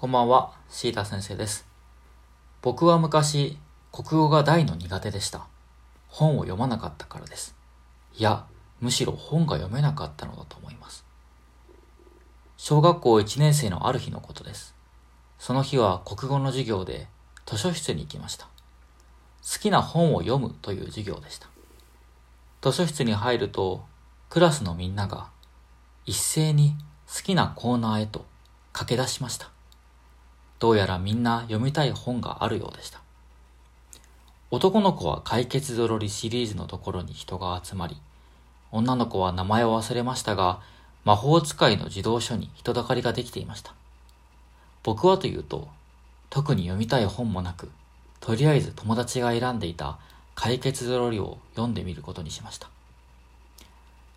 こんばんは、シータ先生です。僕は昔、国語が大の苦手でした。本を読まなかったからです。いや、むしろ本が読めなかったのだと思います。小学校1年生のある日のことです。その日は国語の授業で図書室に行きました。好きな本を読むという授業でした。図書室に入ると、クラスのみんなが一斉に好きなコーナーへと駆け出しました。どうやらみんな読みたい本があるようでした。男の子は解決ぞろりシリーズのところに人が集まり、女の子は名前を忘れましたが、魔法使いの児童書に人だかりができていました。僕はというと、特に読みたい本もなく、とりあえず友達が選んでいた解決ぞろりを読んでみることにしました。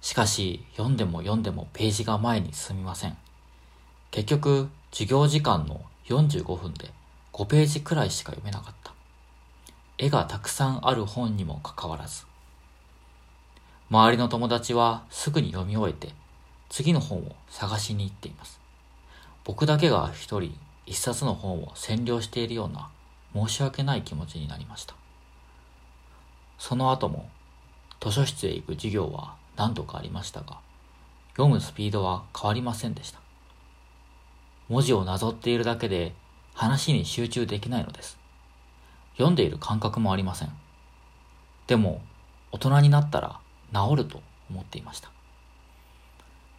しかし、読んでも読んでもページが前に進みません。結局、授業時間の45分で5ページくらいしか読めなかった。絵がたくさんある本にもかかわらず。周りの友達はすぐに読み終えて、次の本を探しに行っています。僕だけが一人一冊の本を占領しているような申し訳ない気持ちになりました。その後も図書室へ行く授業は何度かありましたが、読むスピードは変わりませんでした。文字をなぞっているだけで話に集中できないのです。読んでいる感覚もありません。でも、大人になったら治ると思っていました。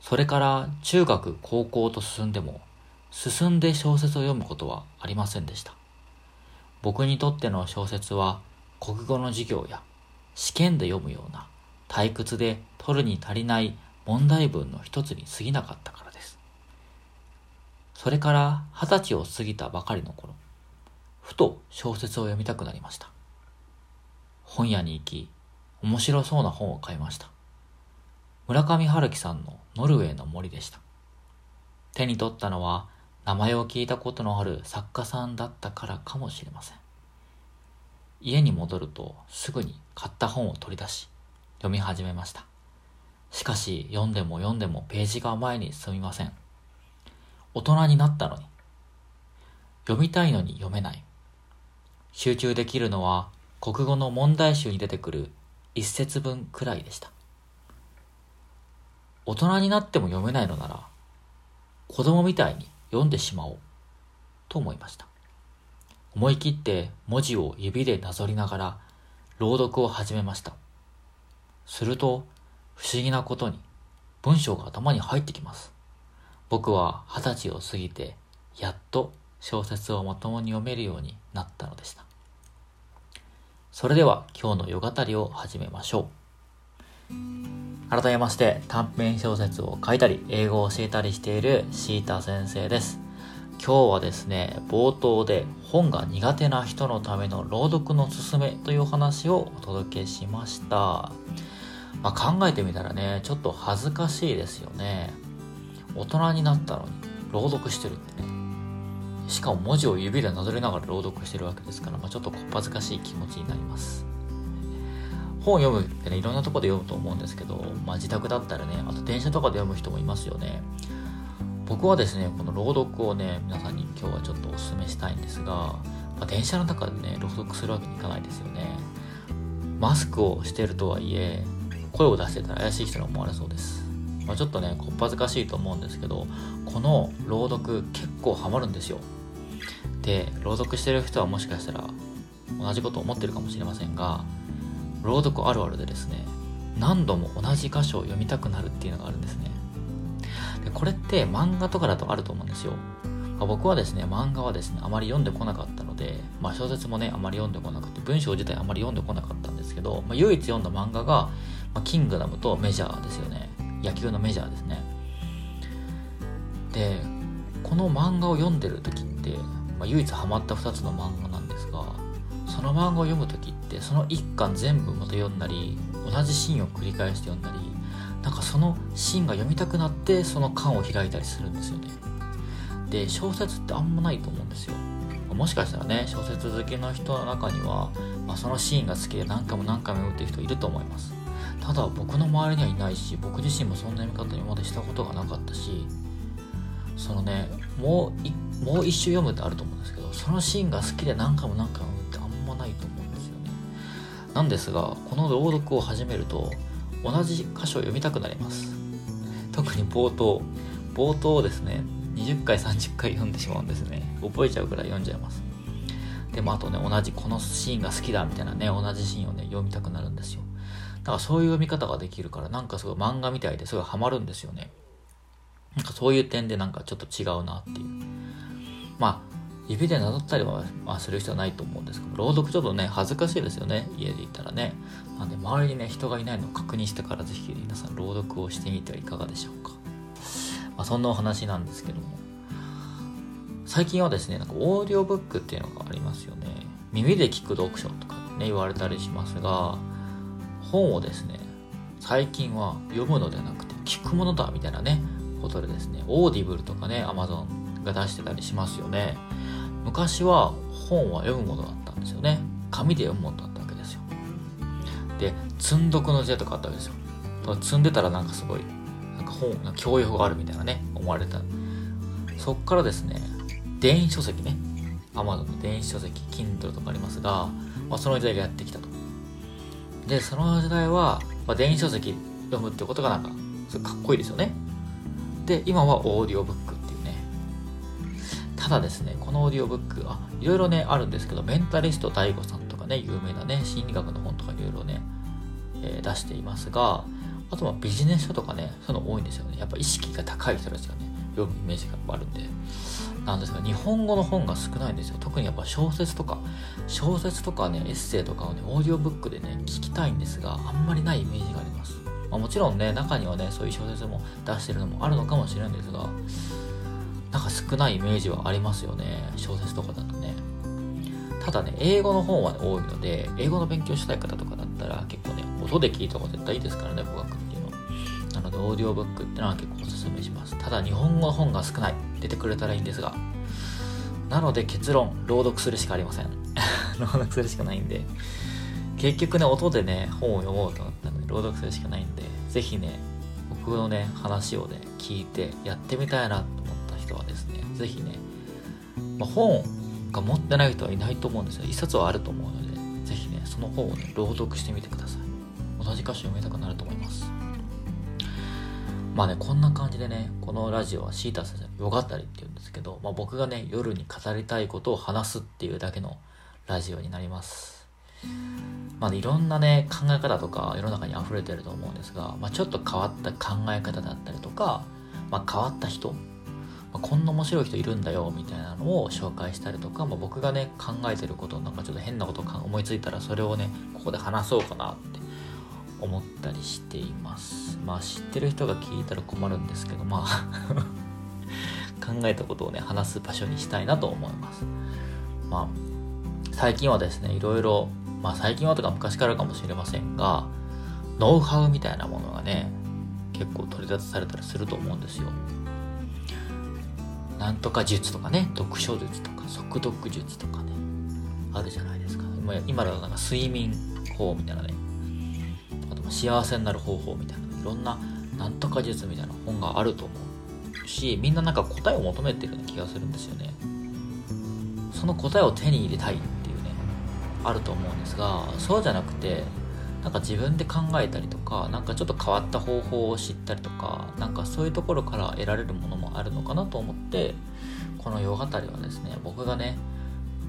それから中学、高校と進んでも、進んで小説を読むことはありませんでした。僕にとっての小説は、国語の授業や試験で読むような退屈で取るに足りない問題文の一つに過ぎなかったから。それから二十歳を過ぎたばかりの頃、ふと小説を読みたくなりました。本屋に行き、面白そうな本を買いました。村上春樹さんのノルウェーの森でした。手に取ったのは名前を聞いたことのある作家さんだったからかもしれません。家に戻るとすぐに買った本を取り出し、読み始めました。しかし読んでも読んでもページが前に進みません。大人になったのに。読みたいのに読めない。集中できるのは国語の問題集に出てくる一節分くらいでした。大人になっても読めないのなら、子供みたいに読んでしまおう、と思いました。思い切って文字を指でなぞりながら朗読を始めました。すると、不思議なことに文章が頭に入ってきます。僕は二十歳を過ぎて、やっと小説をまともに読めるようになったのでした。それでは今日の夜語りを始めましょう。改めまして短編小説を書いたり英語を教えたりしているシータ先生です。今日はですね、冒頭で本が苦手な人のための朗読のすすめというお話をお届けしました。まあ、考えてみたらね、ちょっと恥ずかしいですよね。大人になったのに朗読してるってね。しかも文字を指でなぞりながら朗読してるわけですから、まあ、ちょっとこっぱずかしい気持ちになります。本を読むってね、いろんなとこで読むと思うんですけど、まあ、自宅だったらね、あと電車とかで読む人もいますよね。僕はですね、この朗読をね、皆さんに今日はちょっとお勧めしたいんですが、まあ、電車の中でね、朗読するわけにいかないですよね。マスクをしてるとはいえ、声を出してたら怪しい人に思われそうです。まあ、ちょっとね、こっぱずかしいと思うんですけど、この朗読結構ハマるんですよ。で、朗読してる人はもしかしたら同じこと思ってるかもしれませんが、朗読あるあるでですね、何度も同じ箇所を読みたくなるっていうのがあるんですね。でこれって漫画とかだとあると思うんですよ。まあ、僕はですね、漫画はですね、あまり読んでこなかったので、まあ、小説もね、あまり読んでこなくて、文章自体あまり読んでこなかったんですけど、まあ、唯一読んだ漫画が、まあ、キングダムとメジャーですよね。野球のメジャーですね。で、この漫画を読んでる時って、まあ、唯一ハマった2つの漫画なんですが、その漫画を読む時って、その1巻全部また読んだり、同じシーンを繰り返して読んだり、なんかそのシーンが読みたくなってその巻を開いたりするんですよね。で小説ってあんまないと思うんですよ。もしかしたらね小説好きの人の中には、まあ、そのシーンが好きで何回も何回も読むっていう人いると思います。ただ僕の周りにはいないし僕自身もそんな読み方にまでしたことがなかったしそのねもう一もう一周読むってあると思うんですけどそのシーンが好きで何回も何回も読むってあんまないと思うんですよね。なんですがこの朗読を始めると同じ箇所を読みたくなります。特に冒頭。冒頭をですね20回30回読んでしまうんですね。覚えちゃうくらい読んじゃいます。でもあとね同じこのシーンが好きだみたいなね同じシーンをね読みたくなるんですよ。だからそういう読み方ができるからなんかすごい漫画みたいですごいハマるんですよね。なんかそういう点でなんかちょっと違うなっていう。まあ指でなぞったりは、まあ、する必要はないと思うんですけど朗読ちょっとね恥ずかしいですよね。家でいたらね。なんで周りにね人がいないのを確認してからぜひ皆さん朗読をしてみてはいかがでしょうか、まあ、そんなお話なんですけども。最近はですねなんかオーディオブックっていうのがありますよね。耳で聞く読書とかね言われたりしますが本をですね最近は読むのではなくて聞くものだみたいなねことでですねオーディブルとかねアマゾンが出してたりしますよね。昔は本は読むものだったんですよね。紙で読むものだったわけですよ。で積んどくの時代とかあったわけですよ。積んでたらなんかすごいなんか本が教養があるみたいなね思われた。そっからですね電子書籍ね。Amazon の電子書籍 Kindle とかありますが、まあ、その時代がやってきたと。でその時代は、まあ、電子書籍読むってことがなんかそれかっこいいですよね。で今はオーディオブックっていうね。ただですねこのオーディオブックあいろいろねあるんですけどメンタリスト DAIGO さんとかね有名なね心理学の本とかいろいろね、えー、出していますがあとはビジネス書とかねそういうの多いんですよね。やっぱ意識が高い人たちがね。読むイメージがあるんで。なんですが日本語の本が少ないんですよ。特にやっぱ小説とか。小説とかねエッセイとかをねオーディオブックでね聞きたいんですがあんまりないイメージがあります。まあ、もちろんね中にはねそういう小説も出してるのもあるのかもしれないんですがなんか少ないイメージはありますよね。小説とかだとね。ただね英語の本は、ね、多いので英語の勉強したい方とかだったら結構ね音で聞いた方が絶対いいですからね語学でオーディオブックってのは結構おすすめします。ただ日本語の本が少ない出てくれたらいいんですがなので結論朗読するしかありません。朗読するしかないんで。結局ね音でね本を読もうとなったので朗読するしかないんで是非ね僕のね話をね聞いてやってみたいなと思った人はですね是非ね、まあ、本が持ってない人はいないと思うんですよ。一冊はあると思うので是非ねその本をね朗読してみてください。同じ歌詞読みたくなると思います。まあねこんな感じでねこのラジオはシータ先生の夜語りっていうんですけど、まあ、僕がね夜に語りたいことを話すっていうだけのラジオになります。まあ、いろんなね考え方とか世の中に溢れてると思うんですが、まあ、ちょっと変わった考え方だったりとか、まあ、変わった人、まあ、こんな面白い人いるんだよみたいなのを紹介したりとか、まあ、僕がね考えてることなんかちょっと変なことを思いついたらそれをねここで話そうかなって思ったりしていますまあ知ってる人が聞いたら困るんですけどまあ 考えたことをね話す場所にしたいなと思いますまあ最近はですねいろいろまあ最近はとか昔からかもしれませんが、ノウハウみたいなものがね、結構取り立たされたりすると思うんですよ。なんとか術とかね、読書術とか速読術とかね、あるじゃないですか。今今だとなんか睡眠法みたいなね、幸せになる方法みたいな、いろんななんとか術みたいな本があると思うし、みんななんか答えを求めてるような気がするんですよね。その答えを手に入れたいっていうねあると思うんですがそうじゃなくてなんか自分で考えたりとか何かちょっと変わった方法を知ったりとかなんかそういうところから得られるものもあるのかなと思ってこの世語りはですね僕がね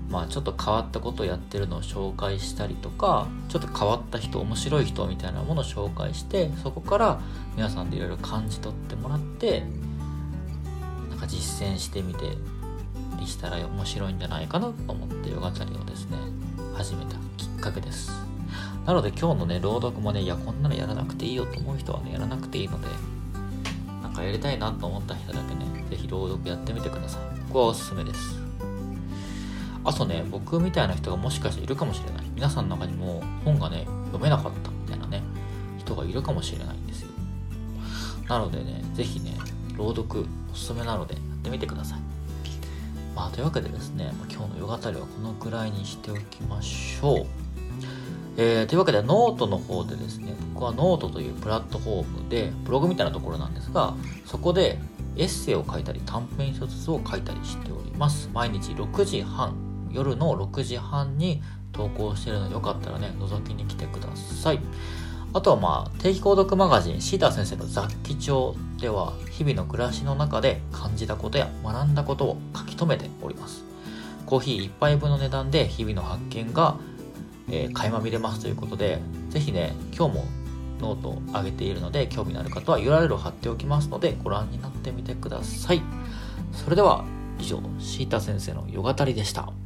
まあちょっと変わったことをやってるのを紹介したりとかちょっと変わった人面白い人みたいなものを紹介してそこから皆さんでいろいろ感じ取ってもらってなんか実践してみてりしたら面白いんじゃないかなと思って世語りをですね。始めたきっかけです。なので今日のね朗読もねいやこんなのやらなくていいよと思う人はねやらなくていいのでなんかやりたいなと思った人だけね是非朗読やってみてください。僕はおすすめです。あとね僕みたいな人がもしかしているかもしれない。皆さんの中にも本がね読めなかったみたいなね人がいるかもしれないんですよ。なのでね是非ね朗読おすすめなのでやってみてください。まあ、というわけでですね、今日の夜語りはこのくらいにしておきましょう。えー、というわけでノートの方でですね、僕はノートというプラットフォームで、ブログみたいなところなんですが、そこでエッセイを書いたり短編小説を書いたりしております。毎日6時半夜の6時半に投稿してるのでよかったらね覗きに来てください。あとはまあ定期購読マガジンシータ先生の雑記帳では日々の暮らしの中で感じたことや学んだことを書き留めております。コーヒー1杯分の値段で日々の発見が、えー、垣間見れますということでぜひね今日もノートを上げているので興味のある方は URL を貼っておきますのでご覧になってみてください。それでは以上シータ先生の夜語りでした。